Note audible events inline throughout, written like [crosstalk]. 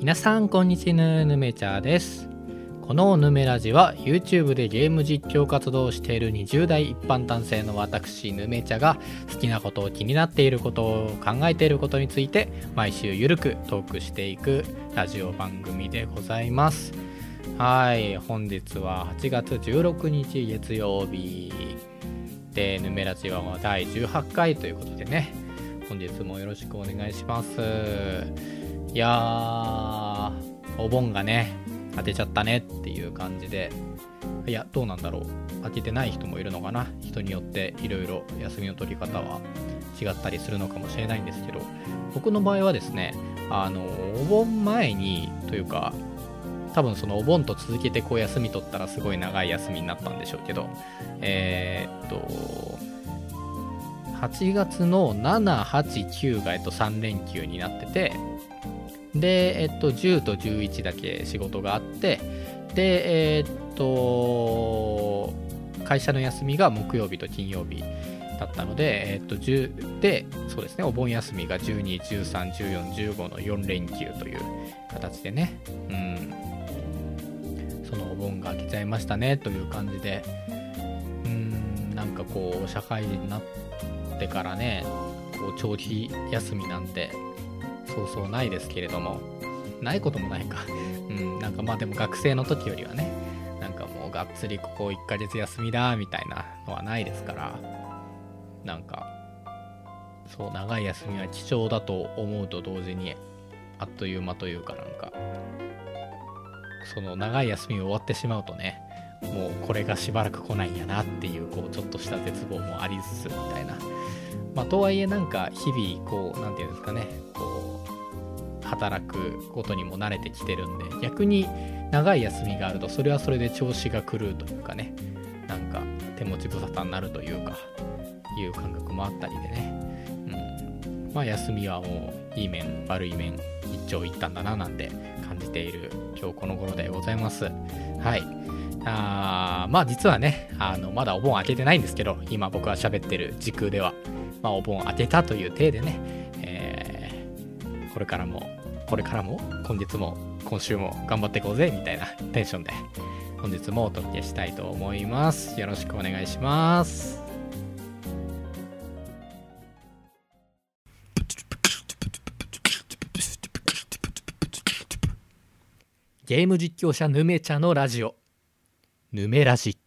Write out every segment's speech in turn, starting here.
皆さんこんにちはぬめちゃです。このぬめラジは YouTube でゲーム実況活動をしている20代一般男性の私ぬめちゃが好きなことを気になっていることを考えていることについて毎週ゆるくトークしていくラジオ番組でございます。はい本日は8月16日月曜日。でぬめラジは第18回ということでね。本日もよろしくお願いします。いやーお盆がね当てちゃったねっていう感じでいやどうなんだろう。当ててない人もいるのかな。人によっていろいろ休みの取り方は違ったりするのかもしれないんですけど僕の場合はですねあのお盆前にというか多分そのお盆と続けてこう休み取ったらすごい長い休みになったんでしょうけどえー、っと8月の7、8、9がえっと3連休になっててで、えっと、10と11だけ仕事があってで、えっと、会社の休みが木曜日と金曜日だったので、えっと、10で、そうですね、お盆休みが12、13、14、15の4連休という形でね、うん、そのお盆が明けちゃいましたねという感じで、うん、なんかこう、社会人になってからね、こう長期休みなんてそうそうないですけれども、ないこともないか。[laughs] うん、なんかまあでも学生の時よりはね、なんかもうがっつりここ1ヶ月休みだみたいなのはないですから、なんか、そう、長い休みは貴重だと思うと同時に、あっという間というかなんか、その長い休み終わってしまうとね、もうこれがしばらく来ないんやなっていう、こう、ちょっとした絶望もありつつみたいな。まあ、とはいえなんか日々、こう、なんていうんですかね、こう、働くことにも慣れてきてるんで、逆に長い休みがあると、それはそれで調子が狂うというかね、なんか手持ち無沙汰になるというか、いう感覚もあったりでね、うん。まあ、休みはもう、いい面、悪い面、一長一短だななんて感じている今日この頃でございます。はい。あまあ実はね、あの、まだお盆開けてないんですけど、今僕が喋ってる時空では、まあお盆開けたという体でね、えー、これからも、これからも、今月も、今週も頑張っていこうぜ、みたいなテンションで、本日もお届けしたいと思います。よろしくお願いします。ゲーム実況者ぬめちゃのラジオぬめラジ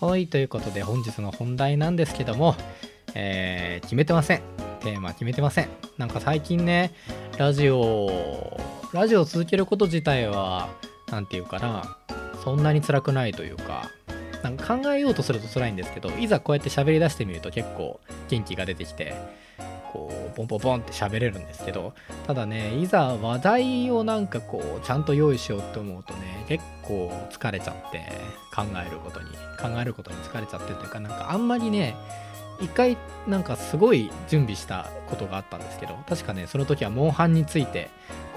はいということで本日の本題なんですけども、えー決めてません。テーマ決めてません。なんか最近ねラジオラジオを続けること自体はなんていうかなそんなに辛くないというかなんか考えようとすると辛いんですけどいざこうやって喋り出してみると結構元気が出てきてこうボンボンボンって喋れるんですけどただねいざ話題をなんかこうちゃんと用意しようって思うとね結構疲れちゃって考えることに考えることに疲れちゃってというかなんかあんまりね一回なんかすごい準備したことがあったんですけど確かねその時はモンハンについて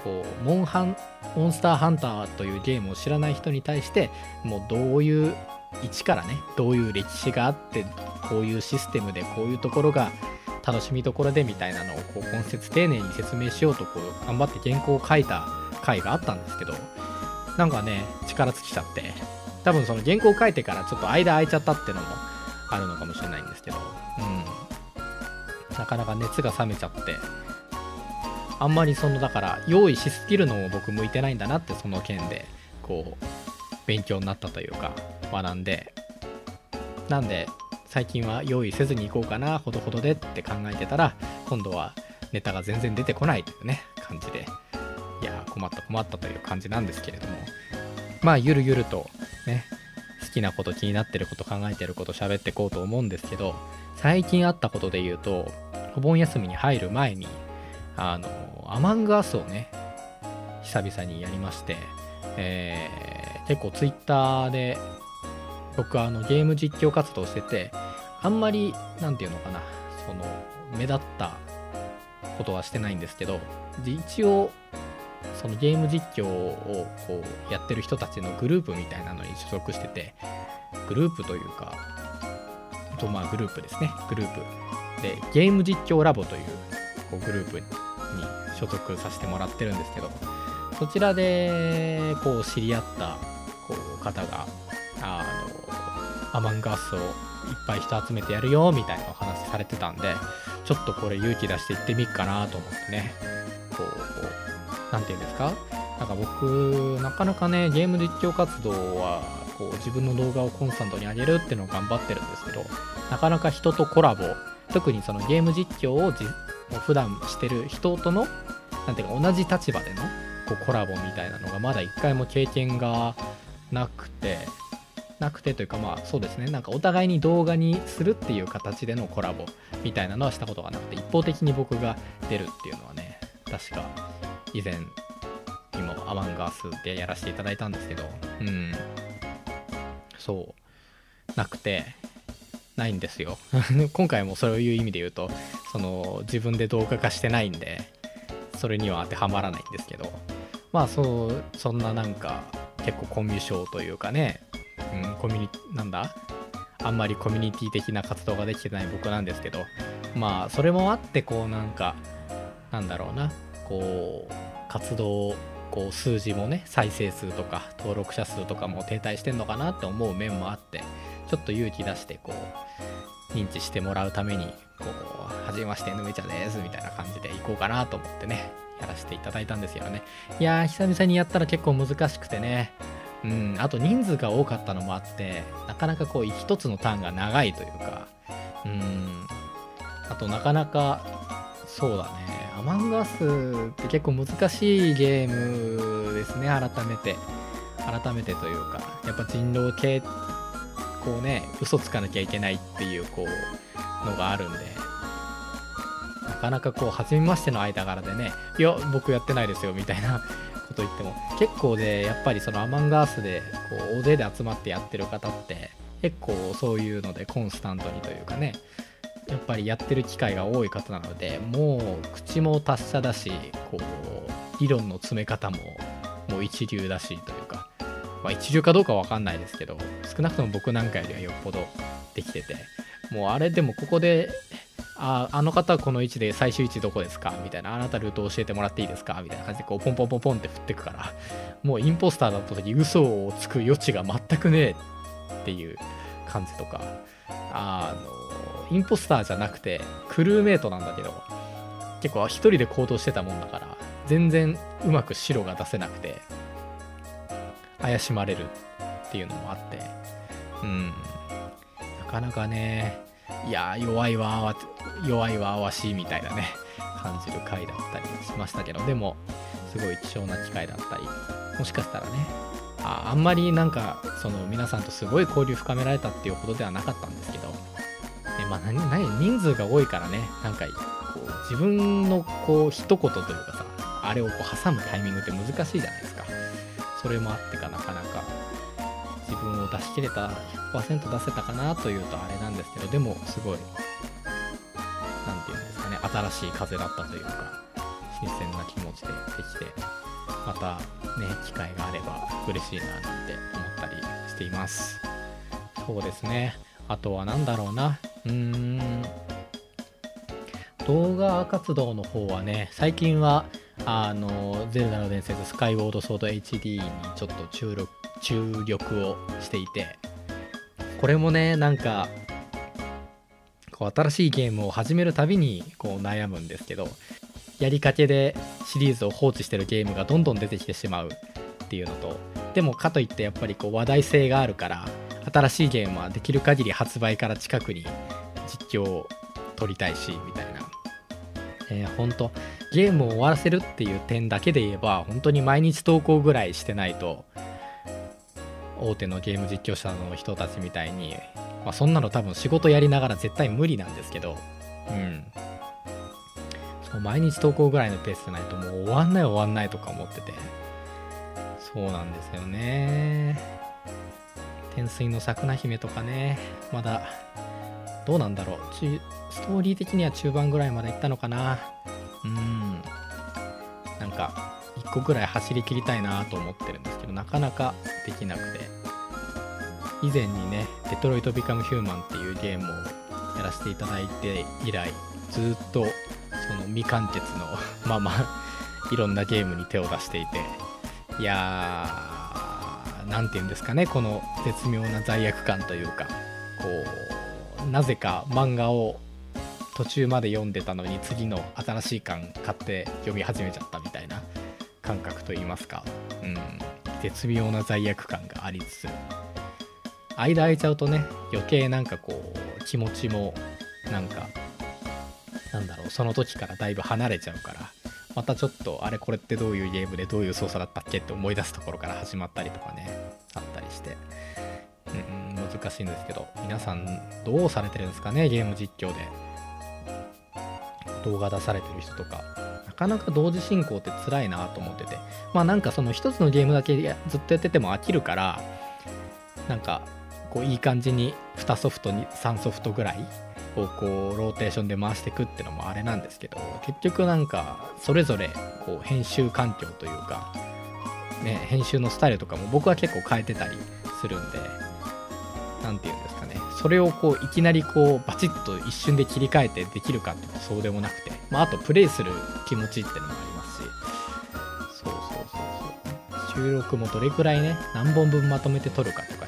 こうモンハンモンスターハンターというゲームを知らない人に対してもうどういう一からねどういう歴史があってこういうシステムでこういうところが楽しみどころでみたいなのをこう根節丁寧に説明しようとこう頑張って原稿を書いた回があったんですけどなんかね力尽きちゃって多分その原稿を書いてからちょっと間空いちゃったってのもあるのかもしれないんですけど。うん。なかなか熱が冷めちゃって。あんまりそのだから用意しすぎるのも僕向いてないんだなってその件でこう勉強になったというか学んで。なんで最近は用意せずに行こうかなほどほどでって考えてたら今度はネタが全然出てこないというね感じで。いやー困った困ったという感じなんですけれども。まあゆるゆるとねきなこと気になってること考えてること喋ってこうと思うんですけど最近あったことで言うとお盆休みに入る前にあのアマングアスをね久々にやりまして、えー結構ツイッターで僕あのゲーム実況活動しててあんまりなんていうのかなその目立ったことはしてないんですけど一応そのゲーム実況をこうやってる人たちのグループみたいなのに所属しててグループというかとまあグループですね。グループ。でゲーム実況ラボというこうグループに所属させてもらってるんですけどそちらでこう知り合ったこう方があのアマンガースをいっぱい人集めてやるよみたいなお話されてたんでちょっとこれ勇気出して行ってみっかなと思ってね。何て言うんですか？なんか僕なかなかねゲーム実況活動はこう自分の動画をコンスタントに上げるっていうのを頑張ってるんですけどなかなか人とコラボ特にそのゲーム実況をじ普段してる人とのなんていうか同じ立場でのこうコラボみたいなのがまだ一回も経験がなくてなくてというかまあそうですね。なんかお互いに動画にするっていう形でのコラボみたいなのはしたことがなくて一方的に僕が出るっていうのはね確か以前にもアマンガースでやらせていただいたんですけどうん。そう。なくてないんですよ。[laughs] 今回もそういう意味で言うとその自分で動画化してないんでそれには当てはまらないんですけどまあそうそんななんか結構コミュ障というかね、うん、コミュニなんだ？あんまりコミュニティ的な活動ができてない僕なんですけどまあそれもあってこうなんかなんだろうな。こう活動こう数字もね再生数とか登録者数とかも停滞してんのかなって思う面もあってちょっと勇気出してこう認知してもらうためにこう「はじめましてぬめちゃです」みたいな感じで行こうかなと思ってねやらせていただいたんですよね。いやー久々にやったら結構難しくてね。うんあと人数が多かったのもあってなかなかこう一つのターンが長いというか。うんあとなかなかそうだね。アマンガスって結構難しいゲームですね改めて。改めてというかやっぱ人狼系こうね嘘つかなきゃいけないっていうこうのがあるんでなかなかこう初めましての間柄でねいや僕やってないですよみたいな [laughs] こと言っても結構でやっぱりそのアマンガースでこう大勢で集まってやってる方って結構そういうのでコンスタントにというかねやっぱりやってる機会が多い方なのでもう口も達者だしこう理論の詰め方ももう一流だしというかまあ、一流かどうかわかんないですけど少なくとも僕なんかよりはよっぽどできててもうあれでもここでああの方はこの位置で最終位置どこですか？みたいなあなたルート教えてもらっていいですか？みたいな感じでこうポンポンポンポンって振ってくからもうインポスターだった時嘘をつく余地が全くねえっていう感じとかあのインポスターじゃなくてクルーメイトなんだけど結構一人で行動してたもんだから全然うまく白が出せなくて怪しまれるっていうのもあってうん。なかなかねいや弱いわ弱いわわしいみたいなね感じる回だったりしましたけどでもすごい貴重な機会だったりもしかしたらねああんまりなんかその皆さんとすごい交流深められたっていうほどではなかったんですけど、ね、まあ何何人数が多いからねなんかこう自分のこう一言というかさあれをこう挟むタイミングって難しいじゃないですか。それもあってかなかなか自分を出し切れた100%出せたかなというとあれなんですけどでもすごい何て言うんですかね新しい風だったというか新鮮な気持ちでできてまたね機会があれば嬉しいななんて思ったりしています。そうですね。あとは何だろうな。うーん。動画活動の方はね最近はあのゼルダの伝説スカイウォードソード HD にちょっと注力注力をしていてこれもねなんかこう新しいゲームを始めるたびにこう悩むんですけどやりかけでシリーズを放置してるゲームがどんどん出てきてしまうっていうのとでもかといってやっぱりこう話題性があるから新しいゲームはできる限り発売から近くに実況を撮りたいしみたいな。えー、本当ゲームを終わらせるっていう点だけで言えば本当に毎日投稿ぐらいしてないと大手のゲーム実況者の人たちみたいに、まあ、そんなの多分仕事やりながら絶対無理なんですけどうん。そう毎日投稿ぐらいのペースでないともう終わんない終わんないとか思ってて。そうなんですよね。天水の桜姫とかね。まだどうなんだろう。ストーリー的には中盤ぐらいまで行ったのかな。うん。なんか1個ぐらい走り切りたいなと思ってるんですけどなかなかできなくて。以前にね「デトロイト・ビカム・ヒューマン」っていうゲームをやらせていただいて以来ずっとその未完結のまま [laughs] いろんなゲームに手を出していていやー何て言うんですかねこの絶妙な罪悪感というかこうなぜか漫画を途中まで読んでたのに次の新しい巻買って読み始めちゃったみたいな感覚といいますか、うん、絶妙な罪悪感がありつつ。間空いちゃうとね余計なんかこう気持ちもなんかなんだろうその時からだいぶ離れちゃうからまたちょっとあれこれってどういうゲームでどういう操作だったっけって思い出すところから始まったりとかねあったりして。うん難しいんですけど皆さんどうされてるんですかねゲーム実況で。動画出されてる人とか。なかなか同時進行って辛いなと思ってて。まあなんかその一つのゲームだけずっとやってても飽きるからなんかこういい感じに2ソフトに3ソフトぐらいをこうローテーションで回していくってのもあれなんですけど結局なんかそれぞれこう編集環境というか、ね、編集のスタイルとかも僕は結構変えてたりするんで何て言うんですかね。それをこういきなりこうバチッと一瞬で切り替えてできるかっていうとそうでもなくて、まあ、あとプレイする気持ちっていうのもありますし。そうそうそうそう。収録もどれくらいね何本分まとめて撮るかとか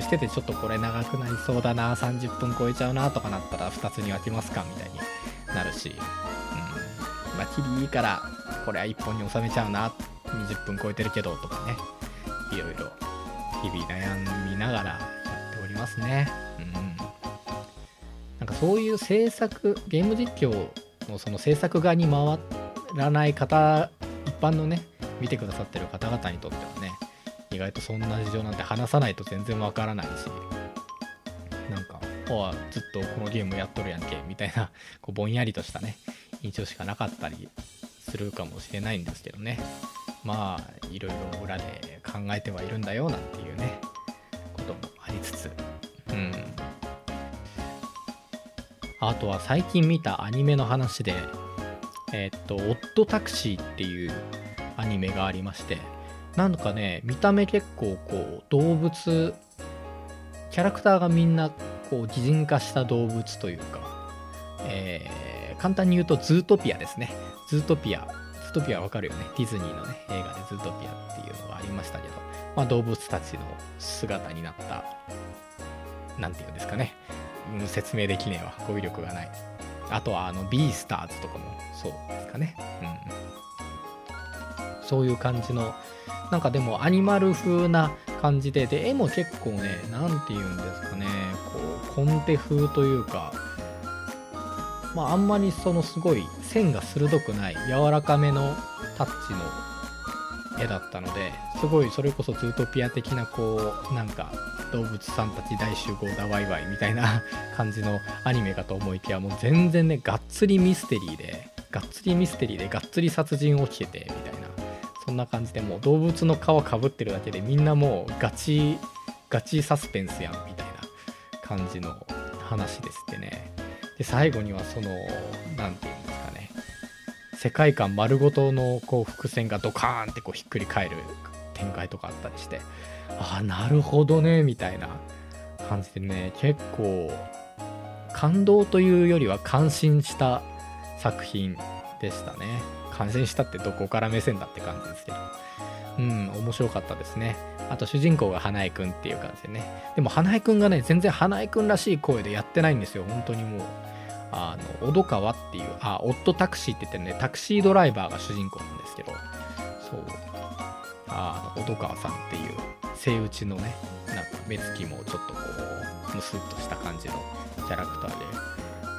し編集しててちょっとこれ長くなりそうだな30分超えちゃうなとかなったら2つに分けますかみたいになるし、うんまあ、キリいいからこれは1本に収めちゃうな20分超えてるけどとかねいろいろ日々悩みながらやっておりますね。うん。なんかそういう制作、ゲーム実況のその制作側に回らない方、一般のね、見てくださってる方々にとっては、意外とそんな事情なんて話さないと全然わからないし、なんか、ああ、ずっとこのゲームやっとるやんけ、みたいな、こうぼんやりとしたね、印象しかなかったりするかもしれないんですけどね。まあいろいろ裏で考えてはいるんだよなんていうねこともありつつ。うん。あとは最近見たアニメの話でえ、っと「オットタクシー」っていうアニメがありましてなんかね見た目結構こう動物キャラクターがみんなこう擬人化した動物というか、えー、簡単に言うとズートピアですねズートピアズートピアわかるよね。ディズニーのね、映画でズートピアっていうのがありましたけど、まあ、動物たちの姿になった、なんていうんですかね。うん、説明できねえわ。語彙力がない。あとは、あの、ビースターズとかもそうですかね。うん。そういう感じの、なんかでもアニマル風な感じで、で、絵も結構ね、なんて言うんですかね、こう、コンテ風というか、まあ、あんまりそのすごい線が鋭くない柔らかめのタッチの絵だったのですごいそれこそズートピア的なこうなんか動物さんたち大集合だワイワイみたいな [laughs] 感じのアニメかと思いきやもう全然ねがっつりミステリーでがっつりミステリーでがっつり殺人起きててみたいな。そんな感じでもう動物の皮かぶってるだけでみんなもうガチガチサスペンスやんみたいな感じの話ですってね。で最後にはその何て言うんですかね。世界観丸ごとのこう伏線がドカーンってこうひっくり返る展開とかあったりしてああなるほどねみたいな感じでね結構感動というよりは感心した作品でしたね。感心したってどこから目線だって感じですけど。うん面白かったですね。あと主人公が花江くんっていう感じでね。でも花江くんがね全然花江くんらしい声でやってないんですよ。本当にもう。あの、小戸川っていう、あ、オットタクシーって言ってね、タクシードライバーが主人公なんですけど、そう、あの、小戸川さんっていう、セイウチのね、なんか目つきもちょっとこう、ムスッとした感じのキャラクターで、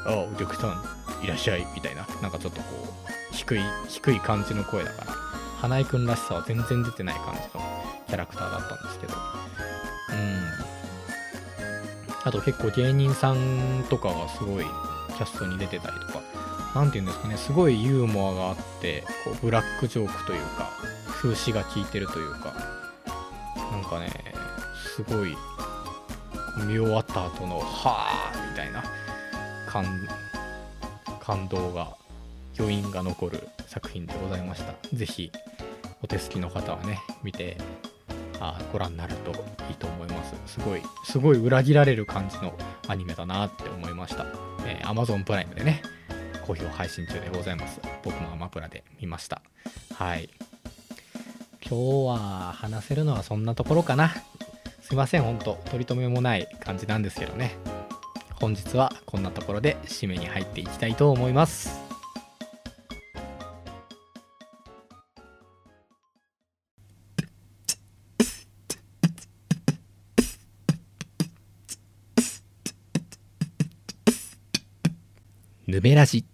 ああ、お客さん、いらっしゃい、みたいな、なんかちょっとこう、低い、低い感じの声だから、花井くんらしさは全然出てない感じのキャラクターだったんですけど、うん。あと結構芸人さんとかがすごいキャストに出てたりとか、何て言うんですかね、すごいユーモアがあって、こうブラックジョークというか、風刺が効いてるというか、なんかね、すごい、見終わった後の、はぁみたいな感、感動が、余韻が残る作品でございました。是非お手すきの方はね、見てあご覧になるといいと思います。すごい、すごい裏切られる感じのアニメだなって思いました。えー、Amazon プライムでね、好評配信中でございます。僕もアマプラで見ました。はい。今日は話せるのはそんなところかな。すいません、ほんと、取り留めもない感じなんですけどね。本日はこんなところで締めに入っていきたいと思います。ぬめらじ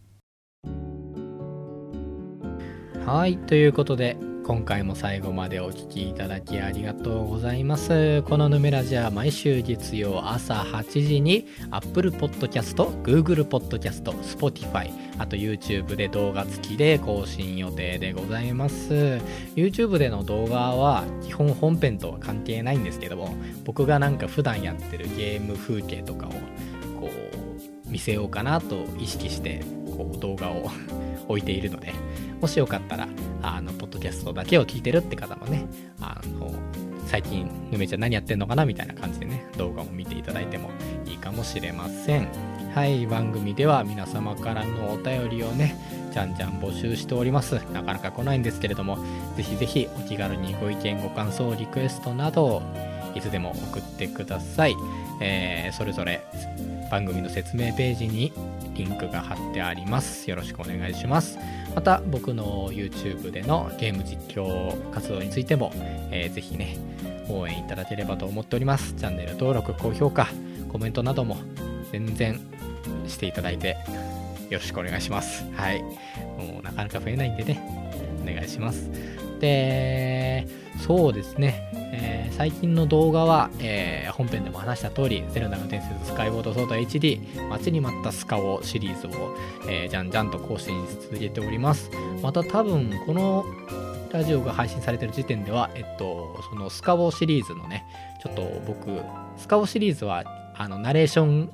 はい、ということで、今回も最後までお聴きいただきありがとうございます。このヌメラジは毎週月曜朝8時に Apple Podcast、Google Podcast、Spotify、あと YouTube で動画付きで更新予定でございます。YouTube での動画は基本本編とは関係ないんですけども、僕がなんか普段やってるゲーム風景とかを見せようかなと意識してこう動画を置いているので、[laughs] もしよかったら、あの、ポッドキャストだけを聞いてるって方もね、あの、最近、ぬめちゃん何やってんのかなみたいな感じでね、動画を見ていただいてもいいかもしれません。はい、番組では皆様からのお便りをね、じゃんじゃん募集しております。なかなか来ないんですけれども、ぜひぜひお気軽にご意見、ご感想、リクエストなど、いつでも送ってください。えー、それぞれ番組の説明ページにリンクが貼ってあります。よろしくお願いします。また、僕の YouTube でのゲーム実況活動についても、えー、ぜひね、応援いただければと思っております。チャンネル登録、高評価、コメントなども全然していただいてよろしくお願いします。はい。もうなかなか増えないんでね、お願いします。で、そうですね、えー、最近の動画は、えー、本編でも話した通り、ゼルダの伝説スカイウォードソード HD、待ちに待ったスカオシリーズを、えー、じゃんじゃんと更新し続けております。また多分、このラジオが配信されてる時点では、えっと、そのスカオシリーズのね、ちょっと僕、スカオシリーズは、あの、ナレーション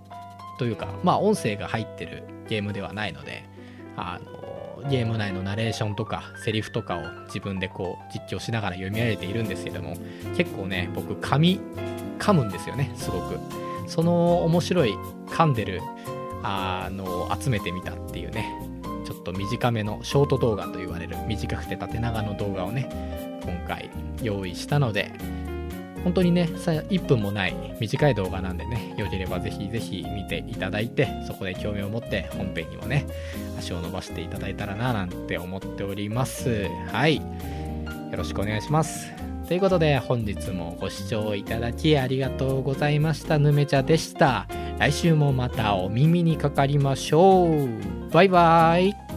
というか、まあ、音声が入ってるゲームではないので、あのゲーム内のナレーションとかセリフとかを自分でこう実況しながら読み上げているんですけども結構ね僕噛み噛むんですよねすごく。その面白い噛んでるあの集めてみたっていうねちょっと短めのショート動画と言われる短くて縦長の動画をね今回用意したので本当にね、1分もない短い動画なんでね、よければぜひぜひ見ていただいて、そこで興味を持って本編にもね、足を伸ばしていただいたらななんて思っております。はい。よろしくお願いします。ということで本日もご視聴いただきありがとうございました。ぬめちゃでした。来週もまたお耳にかかりましょう。バイバイ。